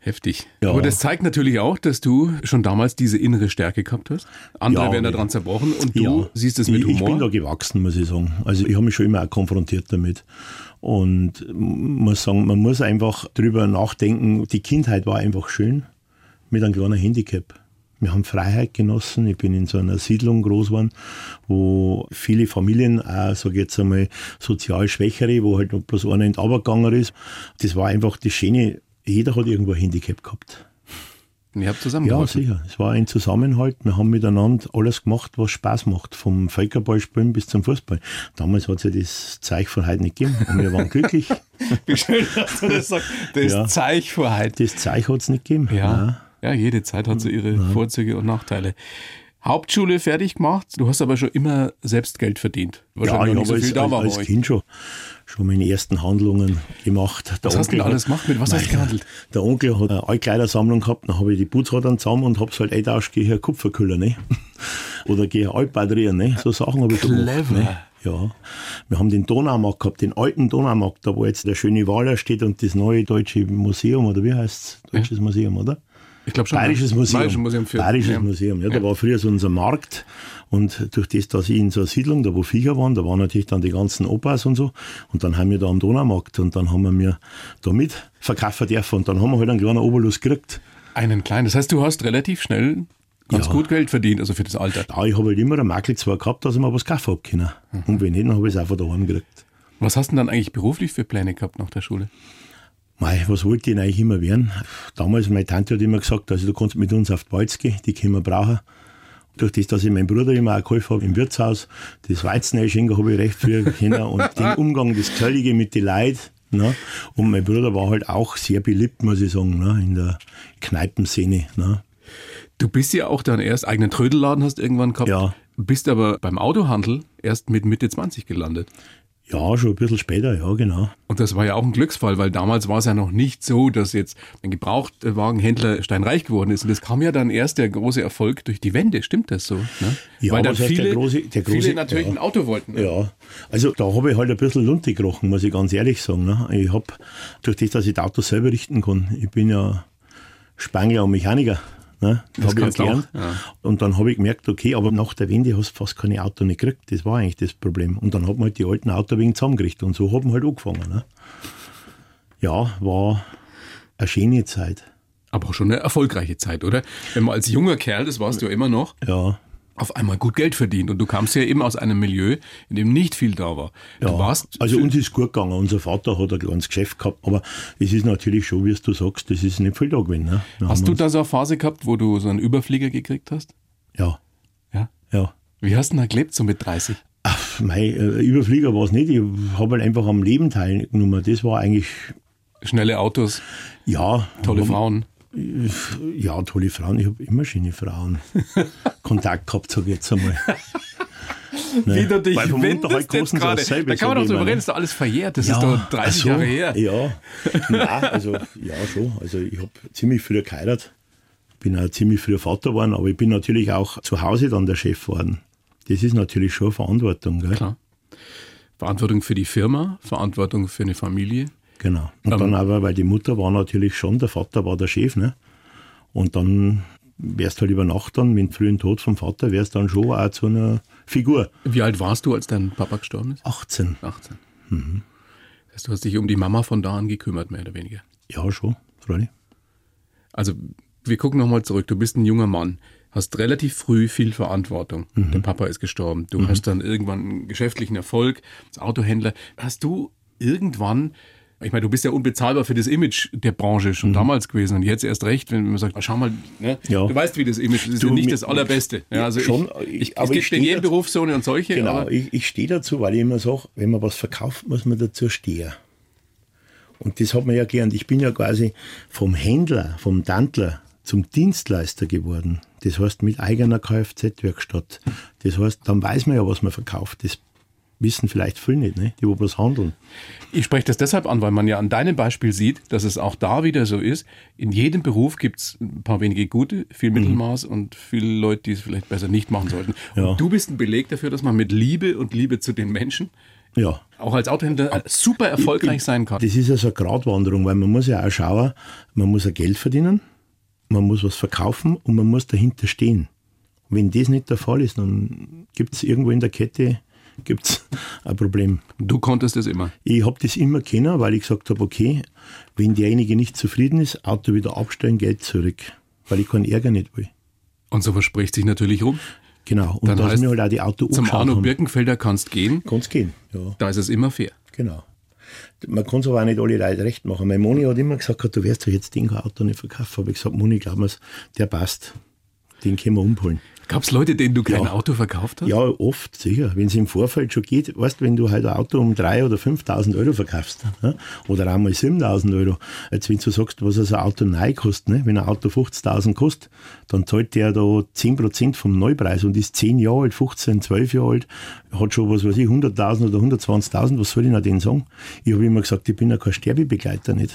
heftig. Ja. Aber das zeigt natürlich auch, dass du schon damals diese innere Stärke gehabt hast. Andere Ja, werden ja. daran zerbrochen und du siehst es mit ich, Ich bin da Humor. gewachsen, muss ich sagen. Also ich habe mich schon immer auch konfrontiert damit. Und muss sagen, man muss einfach drüber nachdenken, die Kindheit war einfach schön mit einem kleinen Handicap. Wir haben Freiheit genossen. Ich bin in so einer Siedlung groß geworden, wo viele Familien, auch, sag ich jetzt einmal, sozial Schwächere, wo halt noch bloß einer in Aberganger ist. Das war einfach das Schöne. Jeder hat irgendwo ein Handicap gehabt. Und ihr habt Ja, zusammengeholfen. sicher. Es war ein Zusammenhalt. Wir haben miteinander alles gemacht, was Spaß macht. Vom Völkerballspielen bis zum Fußball. Damals hat es ja das Zeug von heute nicht gegeben. Und wir waren glücklich. Wie schön, dass du das sagst. Das Ja. Zeich vor heute. Das Zeug hat es nicht gegeben. Ja. ja, jede Zeit hat so ihre Vorzüge und Nachteile. Hauptschule fertig gemacht, du hast aber schon immer selbst Geld verdient. Ja, Wahrscheinlich ich noch nicht habe so viel als, da als, als. Kind schon, schon meine ersten Handlungen gemacht. Der Was hast du denn Onkel alles gemacht? Mit was hast du gehandelt? Der Onkel hat eine Altkleidersammlung gehabt, dann habe ich die Putzrad dann zusammen und habe es halt eingetauscht, gehe hier Kupferkühler, ne? Oder gehe Altbatterien, ne? So Sachen habe ich schon gemacht. Clever. Ne? Ja. Wir haben den Donaumarkt gehabt, den alten Donaumarkt, da wo jetzt der schöne Waler steht und das neue Deutsche Museum, oder wie heißt es? Deutsches Museum, oder? Ich glaube schon. Bayerisches Museum. Bayerisches Museum für Bayerisches ja. Museum, ja. Da war früher so unser Markt. Und durch das, dass ich in so einer Siedlung, da wo Viecher waren, da waren natürlich dann die ganzen Opas und so. Und dann haben wir da am Donaumarkt und dann haben wir mir da mit verkaufen dürfen. Und dann haben wir halt einen kleinen Obolus gekriegt. Einen kleinen. Das heißt, du hast relativ schnell ganz Ja. gut Geld verdient, also für das Alter. Ja, ich habe halt immer einen Makel zwar gehabt, dass ich mir was kaufen hab können. Mhm. Und wenn nicht, dann habe ich es einfach daheim gekriegt. Was hast du denn dann eigentlich beruflich für Pläne gehabt nach der Schule? Mei, was wollte ich eigentlich immer werden? Damals, meine Tante hat immer gesagt, also du kannst mit uns auf die Balz gehen, die können wir brauchen. Durch das, dass ich meinen Bruder immer auch geholfen habe im Wirtshaus, das Weizen einschenken habe ich recht früh können und den Umgang, das Köllige mit den Leuten. Ne? Und mein Bruder war halt auch sehr beliebt, muss ich sagen, ne? in der Kneipenszene. Ne? Du bist ja auch dann erst eigenen Trödelladen hast irgendwann gehabt. Ja. Bist aber beim Autohandel erst mit Mitte 20 gelandet. Ja, schon ein bisschen später, ja, genau. Und das war ja auch ein Glücksfall, weil damals war es ja noch nicht so, dass jetzt ein Gebrauchtwagenhändler steinreich geworden ist. Und das kam ja dann erst der große Erfolg durch die Wende. Stimmt das so? Ne? Ja, weil dann heißt der viele, große- der große- viele natürlich ja. ein Auto wollten. ne? Ja, also da habe ich halt ein bisschen Lunte gekrochen, muss ich ganz ehrlich sagen. Ne? Ich habe, durch das, dass ich die Autos selber richten kann, ich bin ja Spangler und Mechaniker. Ne? Das habe ich gelernt. auch, ja. Und dann habe ich gemerkt, okay, aber nach der Wende hast du fast keine Auto nicht gekriegt. Das war eigentlich das Problem. Und dann hat man halt die alten Autos wegen zusammengerichtet und so haben wir halt angefangen. Ne? Ja, war eine schöne Zeit. Aber auch schon eine erfolgreiche Zeit, oder? Wenn man als junger Kerl, das warst du ja immer noch, Ja, auf einmal gut Geld verdient. Und du kamst ja eben aus einem Milieu, in dem nicht viel da war. Ja, Du warst also uns ist gut gegangen. Unser Vater hat ein kleines Geschäft gehabt, aber es ist natürlich schon, wie du sagst, das ist nicht viel da gewesen. Ne? Hast du da so eine Phase gehabt, wo du so einen Überflieger gekriegt hast? Ja, Ja. ja. Wie hast du denn da gelebt, so mit 30? Ach, mein äh, Überflieger war es nicht. Ich habe halt einfach am Leben teilgenommen. Das war eigentlich, Schnelle Autos, ja. tolle Frauen. Ja, tolle Frauen. Ich habe immer schöne Frauen Kontakt gehabt, sage ich jetzt einmal. Ne? Wie du dich Weil vom wendest jetzt gerade. dasselbe, Da kann man doch drüber immer, reden, ne? ist doch alles verjährt. Das ist doch 30 ach so, Jahre her. Ja, Nein, also ja schon. Also ich habe ziemlich früh geheiratet, bin auch ziemlich früh Vater geworden, aber ich bin natürlich auch zu Hause dann der Chef geworden. Das ist natürlich schon Verantwortung, gell? Klar. Verantwortung für die Firma, Verantwortung für eine Familie. Genau. Und Ähm. dann aber, weil die Mutter war natürlich schon, der Vater war der Chef, ne? Und dann wärst halt über Nacht dann, mit dem frühen Tod vom Vater, wärst dann schon auch zu einer Figur. Wie alt warst du, als dein Papa gestorben ist? 18. 18. Das heißt, du hast dich um die Mama von da an gekümmert, mehr oder weniger. Ja, schon, freilich. Also, wir gucken nochmal zurück. Du bist ein junger Mann, hast relativ früh viel Verantwortung. Der Papa ist gestorben. Du hast dann irgendwann einen geschäftlichen Erfolg als Autohändler. Hast du irgendwann, ich meine, du bist ja unbezahlbar für das Image der Branche schon damals gewesen und jetzt erst recht, wenn man sagt, ah, schau mal, ne? Ja. du weißt, wie das Image ist, das ist Du, ja nicht das Allerbeste. Ja, also schon, ich, ich, aber es gibt in jedem. Beruf so eine und solche, Genau, ich, ich stehe dazu, weil ich immer sage, wenn man was verkauft, muss man dazu stehen. Und das hat man ja gelernt. Ich bin ja quasi vom Händler, vom Tantler zum Dienstleister geworden. Das heißt mit eigener Kfz-Werkstatt. Das heißt, dann weiß man ja, was man verkauft. Das wissen vielleicht viele nicht, ne? die wo was handeln. Ich spreche das deshalb an, weil man ja an deinem Beispiel sieht, dass es auch da wieder so ist. In jedem Beruf gibt es ein paar wenige gute, viel Mittelmaß und viele Leute, die es vielleicht besser nicht machen sollten. Ja. Und du bist ein Beleg dafür, dass man mit Liebe und Liebe zu den Menschen Ja, auch als Autohändler super erfolgreich sein kann. Das ist ja so eine Gratwanderung, weil man muss ja auch schauen, man muss ja Geld verdienen, man muss was verkaufen und man muss dahinter stehen. Wenn das nicht der Fall ist, dann gibt es irgendwo in der Kette gibt's ein Problem. Du konntest es immer. Ich habe das immer kennen, weil ich gesagt habe, okay, wenn derjenige nicht zufrieden ist, Auto wieder abstellen, Geld zurück, weil ich keinen Ärger nicht will. Und so verspricht sich natürlich rum. Genau. Und Dann da heißt, sind mir halt auch die Auto Zum Arno. Birkenfelder kannst gehen, Kann's gehen, ja. da ist es immer fair. Genau. Man kann es aber auch nicht alle Leute recht machen. Meine Moni hat immer gesagt, du wirst doch jetzt den Auto nicht verkaufen. Habe ich gesagt, Moni, glaub mir's, der passt. Den können wir umholen. Gab es Leute, denen du kein Ja. Auto verkauft hast? Ja, oft, sicher. Wenn es im Vorfeld schon geht, weißt wenn du halt ein Auto um 3.000 oder 5.000 Euro verkaufst, ne? oder einmal 7.000 Euro, jetzt wenn du sagst, was also ein Auto neu kostet, ne? wenn ein Auto 50.000 kostet, dann zahlt der da 10% vom Neupreis und ist 10 Jahre alt, 15, 12 Jahre alt, hat schon, was weiß ich, 100.000 oder 120.000, was soll ich noch denen sagen? Ich habe immer gesagt, ich bin ja kein Sterbebegleiter nicht.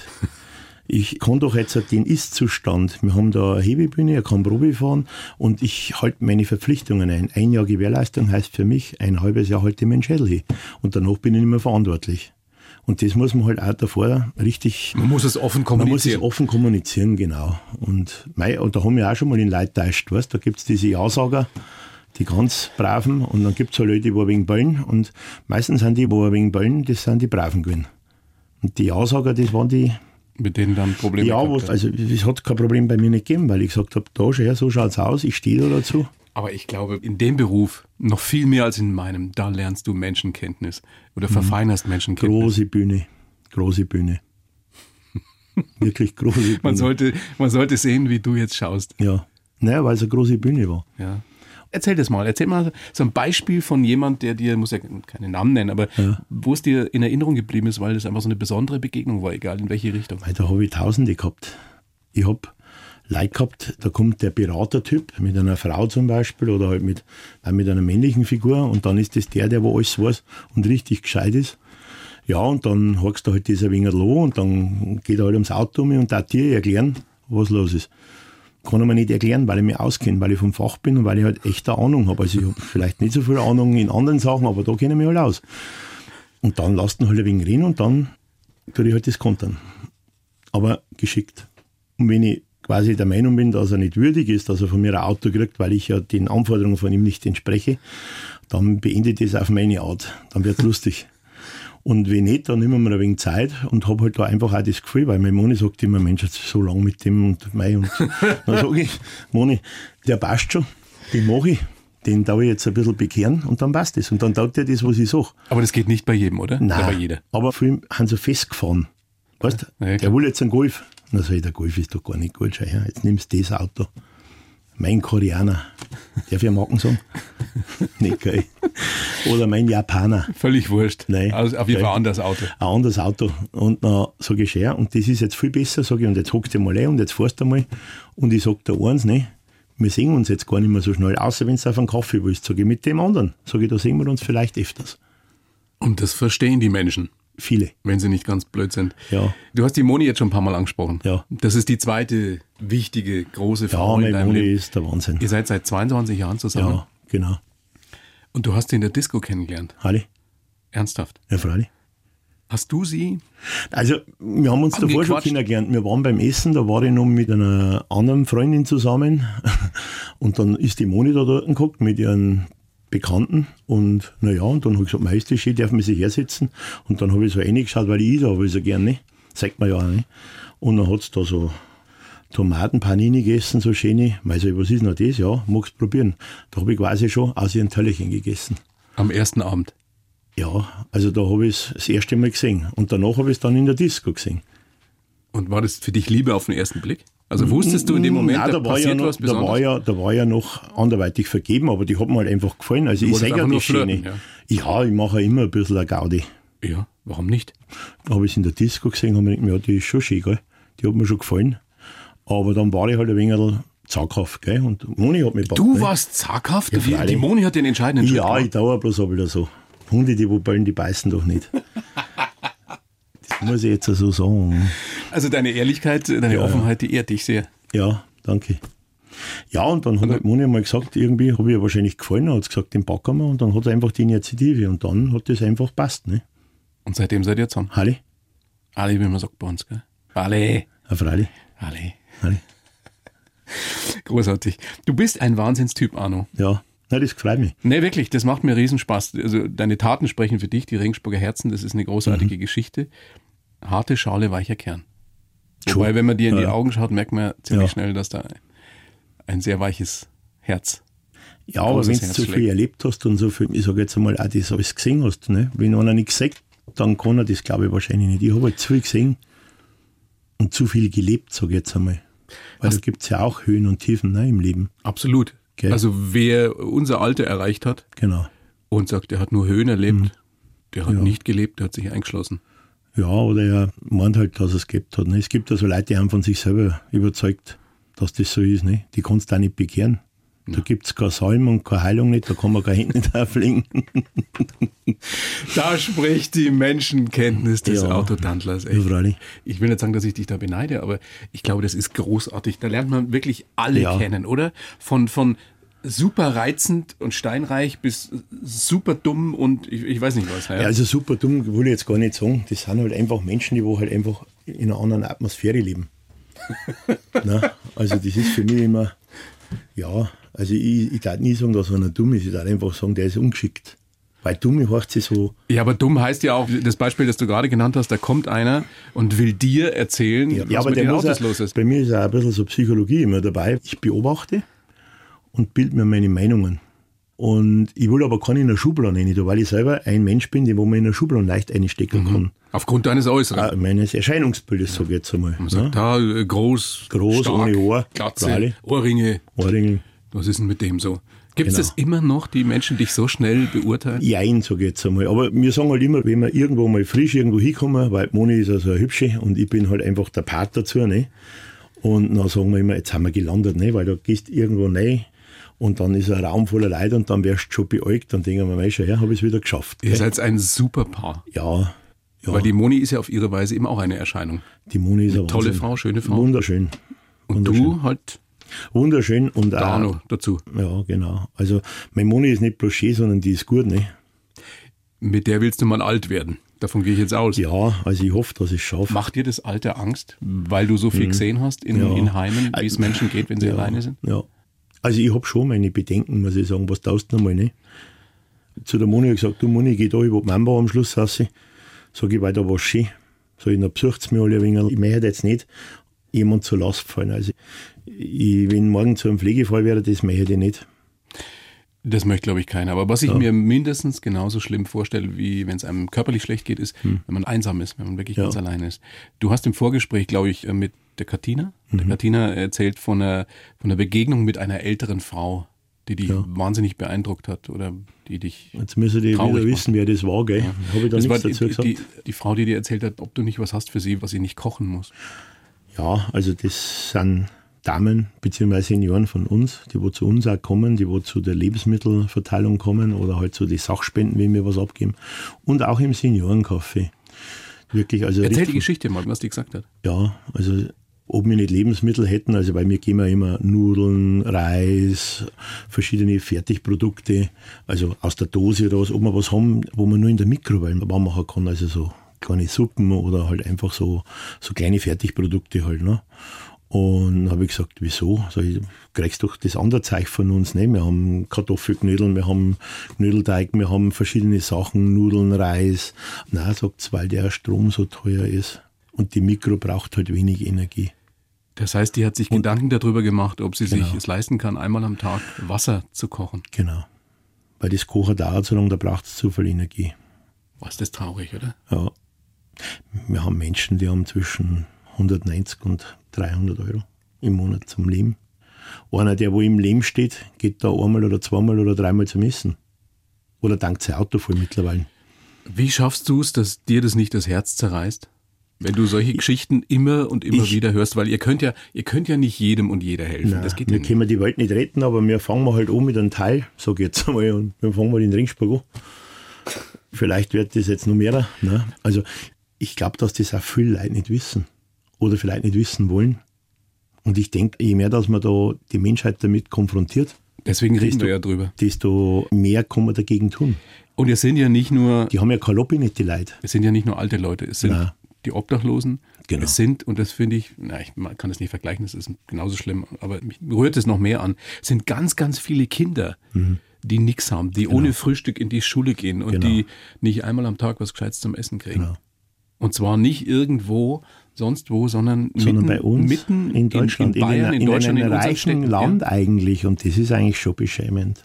Ich kann doch jetzt den Ist-Zustand. Wir haben da eine Hebebühne, ich kann Probe fahren und ich halte meine Verpflichtungen ein. Ein Jahr Gewährleistung heißt für mich, ein halbes Jahr halte ich meinen Schädel hin. Und danach bin ich nicht mehr verantwortlich. Und das muss man halt auch davor richtig, Man muss es offen man muss es kommunizieren. offen kommunizieren, genau. Und, mei, und da haben wir auch schon mal in Leute täuscht, weißt? da gibt's diese Ja-Sager, die ganz Braven, und dann gibt's auch Leute, die wenig böllen, und meistens sind die, wo ein wenig böllen, das sind die Braven gewesen. Und die Ja-Sager, das waren die, mit denen dann Probleme ja, wo, also es hat kein Problem bei mir nicht gegeben, weil ich gesagt habe, da schau her, so schaut's aus, ich stehe da dazu. Aber ich glaube, in dem Beruf noch viel mehr als in meinem, da lernst du Menschenkenntnis oder Mhm. verfeinerst Menschenkenntnis. Große Bühne, große Bühne. Wirklich große Bühne. Man sollte, man sollte sehen, wie du jetzt schaust. ja, naja, weil es eine große Bühne war. Ja. Erzähl das mal. Erzähl mal so ein Beispiel von jemand, der dir, muss ja keinen Namen nennen, aber wo es dir in Erinnerung geblieben ist, weil das einfach so eine besondere Begegnung war, egal in welche Richtung. Weil da habe ich Tausende gehabt. Ich habe Leute gehabt, da kommt der Beratertyp mit einer Frau zum Beispiel oder halt mit, mit einer männlichen Figur und dann ist das der, der wo alles weiß und richtig gescheit ist. Ja, und dann hockst du halt dieser wenig los und dann geht er halt ums Auto um und da dir erklären, was los ist. Kann er mir nicht erklären, weil ich mich auskenne, weil ich vom Fach bin und weil ich halt echt eine Ahnung habe. Also ich habe vielleicht nicht so viel Ahnung in anderen Sachen, aber da kenne ich mich halt aus. Und dann lasst ihn halt ein wenig reden und dann tue ich halt das kontern. Aber geschickt. Und wenn ich quasi der Meinung bin, dass er nicht würdig ist, dass er von mir ein Auto kriegt, weil ich ja den Anforderungen von ihm nicht entspreche, dann beende ich das auf meine Art. Dann wird es lustig. Und wenn nicht, dann nehmen wir ein wenig Zeit und habe halt da einfach auch das Gefühl, weil meine Moni sagt immer, Mensch, jetzt so lang mit dem und mei. Und dann sage ich, Moni, der passt schon, den mache ich. Den darf ich jetzt ein bisschen bekehren und dann passt das. Und dann taugt er das, was ich sage. Aber das geht nicht bei jedem, oder? Nein, Oder bei jeder. aber viele haben so festgefahren. Weißt du, Ja, ja, der will jetzt einen Golf. Na sag ich, der Golf ist doch gar nicht gut. Schau her, jetzt nimmst du das Auto. Mein Koreaner. Darf ich Marken sagen? nicht geil. Oder mein Japaner. Völlig wurscht. Nein. Also auf jeden. Fall ein anderes Auto. Ein anderes Auto. Und dann sage ich, ja, und das ist jetzt viel besser, sage ich, und jetzt hockst du mal ein und jetzt fährst du mal. Und ich sage da eins, ne, wir sehen uns jetzt gar nicht mehr so schnell, außer wenn du auf einen Kaffee willst, sage ich, mit dem anderen. Sage ich, da sehen wir uns vielleicht öfters. Und das verstehen die Menschen, Viele. wenn sie nicht ganz blöd sind. Ja. Du hast die Moni jetzt schon ein paar Mal angesprochen. Ja. Das ist die zweite wichtige, große Ja, Frau in meine deinem Moni Leben. ist der Wahnsinn. Ihr seid seit 22 Jahren zusammen. Ja, genau. Und du hast sie in der Disco kennengelernt. Halli? Ernsthaft. Ja, freilich. Hast du sie? Also, wir haben uns davor schon kennengelernt. Wir waren beim Essen, da war ich noch mit einer anderen Freundin zusammen. Und dann ist die Moni da dort geguckt mit ihren Bekannten. Und naja, und dann habe ich gesagt, mei, ist das schön, darf man sich hersetzen. Und dann habe ich so reingeschaut, weil ich da habe ich so gerne, ne? sagt man ja auch nicht. Und dann hat's da so Tomatenpanini gegessen, so schöne. Ich, was ist denn das? Ja, magst probieren. Da habe ich quasi schon aus ihren Tellerchen gegessen. Am ersten Abend. Ja, also da habe ich es das erste Mal gesehen. Und danach habe ich es dann in der Disco gesehen. Und war das für dich Liebe auf den ersten Blick? Also wusstest du in dem Moment, Nein, da, da, war ja passiert noch, was da, Besonderes? war ja, da war ja noch anderweitig vergeben, aber die hat mir halt einfach gefallen. Also ich wolltest sage ja Schöne. flirten, Ja. ich mache ja immer ein bisschen eine Gaudi. ja, warum nicht? Da habe ich es in der Disco gesehen und mir gedacht, ja, die ist schon schön, gell? Die hat mir schon gefallen. Aber dann war ich halt ein wenig zaghaft, gell? Und Moni hat mich gepackt, Du warst zaghaft? Ja, die, die. Moni hat den entscheidenden Schritt Ja, gemacht. ich dauere bloß aber wieder so. Hunde, die wo bellen, die beißen doch nicht. muss ich jetzt so sagen. Also deine Ehrlichkeit, deine Ja, Offenheit, die ehrt dich sehr. Ja, danke. Ja, und dann hat Moni mal gesagt, irgendwie habe ich ihr wahrscheinlich gefallen, hat gesagt, den packen wir und dann hat sie einfach die Initiative und dann hat das einfach passt, ne? Und seitdem seid ihr zusammen. Halli? Ali, wie man sagt bei uns, gell? Ali. Ja, freilich. Ali. Halli. Großartig. Du bist ein Wahnsinnstyp, Arno. Ja, na, das freut mich. Nee, wirklich, das macht mir Riesenspaß. Also deine Taten sprechen für dich, die Regensburger Herzen, das ist eine großartige Mhm. Geschichte. Harte Schale, weicher Kern. Wobei, wenn man dir in die Ja. Augen schaut, merkt man ziemlich Ja. schnell, dass da ein sehr weiches Herz. Ja, aber wenn du so viel erlebt hast und so viel, ich sage jetzt einmal, auch das alles gesehen hast, ne? Wenn einer nichts sagt, dann kann er das, glaube ich, wahrscheinlich nicht. Ich habe halt zu viel gesehen und zu viel gelebt, sage ich jetzt einmal. Weil da gibt es ja auch Höhen und Tiefen ne, im Leben. Absolut. Gell. Also wer unser Alter erreicht hat Genau. und sagt, er hat nur Höhen erlebt, der hat Mhm. Ja. nicht gelebt, der hat sich eingeschlossen. Ja, oder er meint halt, dass es gehabt hat. Ne? Es gibt also Leute, die haben von sich selber überzeugt, dass das so ist. Ne? Die kannst du auch nicht bekehren. Da gibt es keine Salm und keine Heilung nicht, da kann man kein Hände nicht auflegen. Da spricht die Menschenkenntnis des Ja. Autodandlers. Ja, Echt. Ich will nicht sagen, dass ich dich da beneide, aber ich glaube, das ist großartig. Da lernt man wirklich alle Ja. kennen, oder? Von, von super reizend und steinreich bis super dumm und ich, ich weiß nicht was. Ja. Ja, also super dumm will ich jetzt gar nicht sagen. Das sind halt einfach Menschen, die wo halt einfach in einer anderen Atmosphäre leben. Na, also das ist für mich immer, ja, also ich, ich darf nie sagen, dass einer dumm ist. Ich darf einfach sagen, der ist ungeschickt. Weil dumm heißt sie so, Ja, aber dumm heißt ja auch, das Beispiel, das du gerade genannt hast, da kommt einer und will dir erzählen, Ja, was ja aber mit der den Autos los ist. bei mir ist auch ein bisschen so Psychologie immer dabei. Ich beobachte und bilde mir meine Meinungen. Und ich will aber keinen in eine Schublade rein, weil ich selber ein Mensch bin, der wo man in eine Schublade leicht einstecken kann. Aufgrund deines Äußeren. Auch meines Erscheinungsbildes, sage ich jetzt einmal. Man sagt, da, äh, groß, Groß, stark, ohne Ohr, Glatze, Kralle. Ohrringe. Ohrringe. Was ist denn mit dem so? Gibt es Genau. das immer noch, die Menschen dich so schnell beurteilen? Jein, sage ich jetzt einmal. Aber wir sagen halt immer, wenn wir irgendwo mal frisch irgendwo hinkommen, weil Moni ist also eine hübsche und ich bin halt einfach der Part dazu, ne? Und dann sagen wir immer, jetzt haben wir gelandet, ne? Weil du gehst irgendwo rein und dann ist ein Raum voller Leute und dann wärst du schon beäugt und denken wir, schon her, habe ich es wieder geschafft. Ihr seid ein super Paar. Ja, Ja. Weil die Moni ist ja auf ihre Weise eben auch eine Erscheinung. Die Moni ist eine Tolle Wahnsinn. Frau, schöne Frau. Wunderschön. Und Wunderschön. du halt Wunderschön und der auch, Arno dazu. Ja, genau. Also, meine Moni ist nicht bloß schön, sondern die ist gut, ne? Mit der willst du mal alt werden. Davon gehe ich jetzt aus. Ja, also ich hoffe, dass ich es schaffe. Macht dir das Alter Angst, weil du so viel gesehen hast in, Mhm. Ja. in Heimen, wie es Menschen geht, wenn sie ja, alleine sind? Ja. Also ich habe schon meine Bedenken, muss ich sagen. Was taust du nochmal, ne? Zu der Moni habe ich gesagt, du Moni, geh da, ich will Mamba am Schluss raus. Sag ich, weil da war schön. So, ich besucht mir alle ein wenig. Ich möchte jetzt nicht jemand zur Last fallen. Also ich, wenn morgen zu einem Pflegefall wäre, das möchte ich nicht. Das möchte, glaube ich, keiner. Aber was ich mir mindestens genauso schlimm vorstelle, wie wenn es einem körperlich schlecht geht, ist, wenn man einsam ist, wenn man wirklich Hm. Ja. ganz allein ist. Du hast im Vorgespräch, glaube ich, mit der Katina, Mhm. der Katina erzählt von einer, von einer Begegnung mit einer älteren Frau, die dich wahnsinnig beeindruckt hat oder die dich Jetzt müssen die wieder wissen, wer das war, gell? Habe ich da das nichts die, dazu gesagt? die, die Frau, die dir erzählt hat, ob du nicht was hast für sie, was sie nicht kochen muss. Ja, also das sind Damen bzw. Senioren von uns, die wo zu uns auch kommen, die wo zu der Lebensmittelverteilung kommen oder halt zu den Sachspenden, wenn wir was abgeben. Und auch im Seniorencafé. Wirklich, also Erzähl die Geschichte mal, was die gesagt hat. Ja, also ob wir nicht Lebensmittel hätten, also bei mir geben wir immer Nudeln, Reis, verschiedene Fertigprodukte, also aus der Dose was, ob wir was haben, wo man nur in der Mikrowelle warm machen kann, also so kleine Suppen oder halt einfach so, so kleine Fertigprodukte halt. Ne? Und habe ich gesagt, wieso? Sag ich, kriegst doch das andere Zeug von uns. Ne? Wir haben Kartoffelknödel, wir haben Knödelteig, wir haben verschiedene Sachen, Nudeln, Reis. Nein, sagt weil der Strom so teuer ist. Und die Mikro braucht halt wenig Energie. Das heißt, die hat sich Gedanken darüber gemacht, ob sie sich Genau. es leisten kann, einmal am Tag Wasser zu kochen. Genau. Weil das Kochen dauert so lange, da braucht es zu viel Energie. Was ist das traurig, oder? Ja. Wir haben Menschen, die haben zwischen 190 und 300 Euro im Monat zum Leben. Einer, der wo im Leben steht, geht da einmal oder zweimal oder dreimal zum Essen. Oder dankt sein Auto voll mittlerweile. Wie schaffst du es, dass dir das nicht das Herz zerreißt? Wenn du solche Geschichten immer und immer Ich- wieder hörst, weil ihr könnt ja, ihr könnt ja nicht jedem und jeder helfen. Nein, das geht ja wir nicht. können die Welt nicht retten, aber wir fangen mal halt an mit einem Teil, sag ich jetzt einmal, und wir fangen mal den Ringsburg an. Vielleicht wird das jetzt noch mehr. Ne? Also ich glaube, dass das auch viele Leute nicht wissen oder vielleicht nicht wissen wollen. Und ich denke, je mehr, dass man da die Menschheit damit konfrontiert, Deswegen reden desto, wir ja drüber. desto mehr kann man dagegen tun. Und es sind ja nicht nur, Die haben ja kein Lobby nicht, die Leute. es sind ja nicht nur alte Leute, es sind Nein. Die Obdachlosen. Genau. Es sind, und das finde ich, na, ich man kann das nicht vergleichen, das ist genauso schlimm, aber mich rührt es noch mehr an, es sind ganz, ganz viele Kinder, die nichts haben, die ohne Frühstück in die Schule gehen und Genau. die nicht einmal am Tag was Gescheites zum Essen kriegen. Genau. Und zwar nicht irgendwo, sonst wo, sondern, Sondern mitten, bei uns mitten in Deutschland, in, in Bayern, in, in, Deutschland, einem in unseren reichen Städten. Land Ja. eigentlich. Und das ist eigentlich schon beschämend.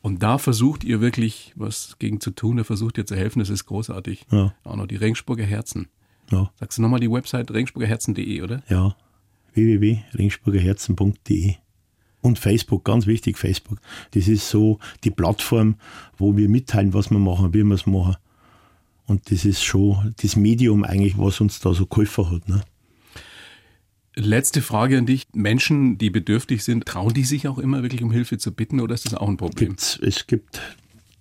Und da versucht ihr wirklich was gegen zu tun, da versucht ihr zu helfen, das ist großartig. Ja. Auch noch die Regensburger Herzen. Ja. Sagst du nochmal die Website regensburgerherzen.de, oder? Ja, www.ringsburgerherzen.de. Und Facebook, ganz wichtig, Facebook. Das ist so die Plattform, wo wir mitteilen, was wir machen, wie wir es machen. Und das ist schon das Medium eigentlich, was uns da so geholfen hat. Ne? Letzte Frage an dich. Menschen, die bedürftig sind, trauen die sich auch immer wirklich um Hilfe zu bitten oder ist das auch ein Problem? Gibt's, es gibt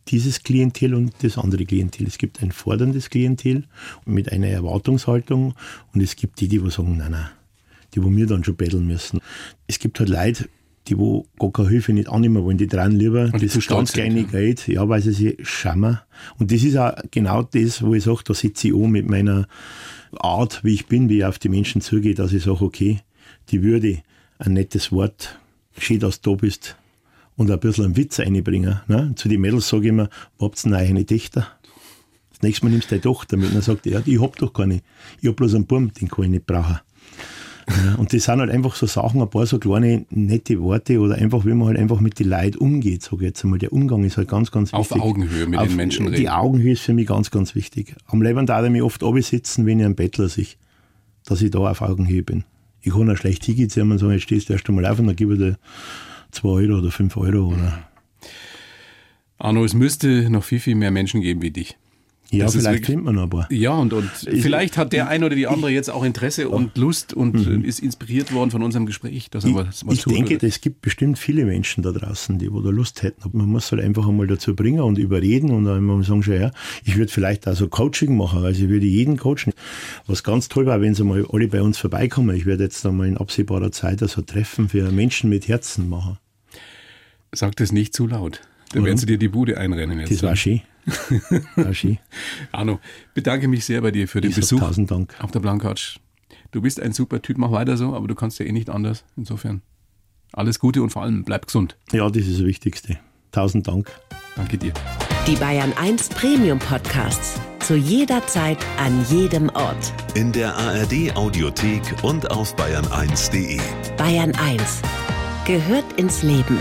dieses Klientel und das andere Klientel. Es gibt ein forderndes Klientel mit einer Erwartungshaltung und es gibt die, die wo sagen, nein, nein, die wo wir dann schon betteln müssen. Es gibt halt Leute, die wo gar keine Hilfe nicht annehmen wollen, die dran lieber die das ganz sind, kleine ja. Geld, ja, weil sie sich schämen. Und das ist auch genau das, wo ich sage, da sitze ich an mit meiner Art, wie ich bin, wie ich auf die Menschen zugehe, dass ich sage, okay, die Würde, ein nettes Wort, schön, dass du da bist und ein bisschen einen Witz einbringen. Ne? Zu den Mädels sage ich immer, habt ihr eine Töchter? Das nächste Mal nimmst du deine Tochter mit und dann sagt er, ja, ich hab doch keine. Ich hab bloß einen Burm, den kann ich nicht brauchen. Ja, und das sind halt einfach so Sachen, ein paar so kleine nette Worte oder einfach, wie man halt einfach mit den Leuten umgeht, sage ich jetzt einmal. Der Umgang ist halt ganz, ganz Auf wichtig. Augenhöhe mit den Menschen Die reden. Augenhöhe ist für mich ganz, ganz wichtig. Am Leben darf ich mich oft absitzen, wenn ich ein Bettler sehe, dass ich da auf Augenhöhe bin. Ich kann auch schlecht hingehen und sagen, jetzt stehst du erst einmal auf und dann gebe ich dir zwei Euro oder fünf Euro oder Arno, es müsste noch viel, viel mehr Menschen geben wie dich, Ja, Das vielleicht findet man ein paar. Ja, und, und vielleicht hat der eine oder die andere jetzt auch Interesse und Lust und äh, ist inspiriert worden von unserem Gespräch, dass er mal, mal Mhm. Ich denke, es gibt bestimmt viele Menschen da draußen, die wo da Lust hätten. Aber man muss halt einfach einmal dazu bringen und überreden und dann mal sagen, schon, ja, ich würde vielleicht auch so Coaching machen. Also ich würde jeden coachen. Was ganz toll war, wenn sie mal alle bei uns vorbeikommen. Ich werde jetzt einmal in absehbarer Zeit so Treffen für Menschen mit Herzen machen. Sag das nicht zu laut. Dann werden sie dir die Bude einrennen jetzt. Das war schön. Arno, bedanke mich sehr bei dir für den Ich Besuch tausend Dank. auf der Blancouch. Du bist ein super Typ, mach weiter so, aber du kannst ja eh nicht anders. Insofern alles Gute und vor allem bleib gesund. Ja, das ist das Wichtigste. Tausend Dank. Danke dir. Die Bayern 1 Premium Podcasts. Zu jeder Zeit, an jedem Ort. In der ARD Audiothek und auf bayern1.de. Bayern 1 gehört ins Leben.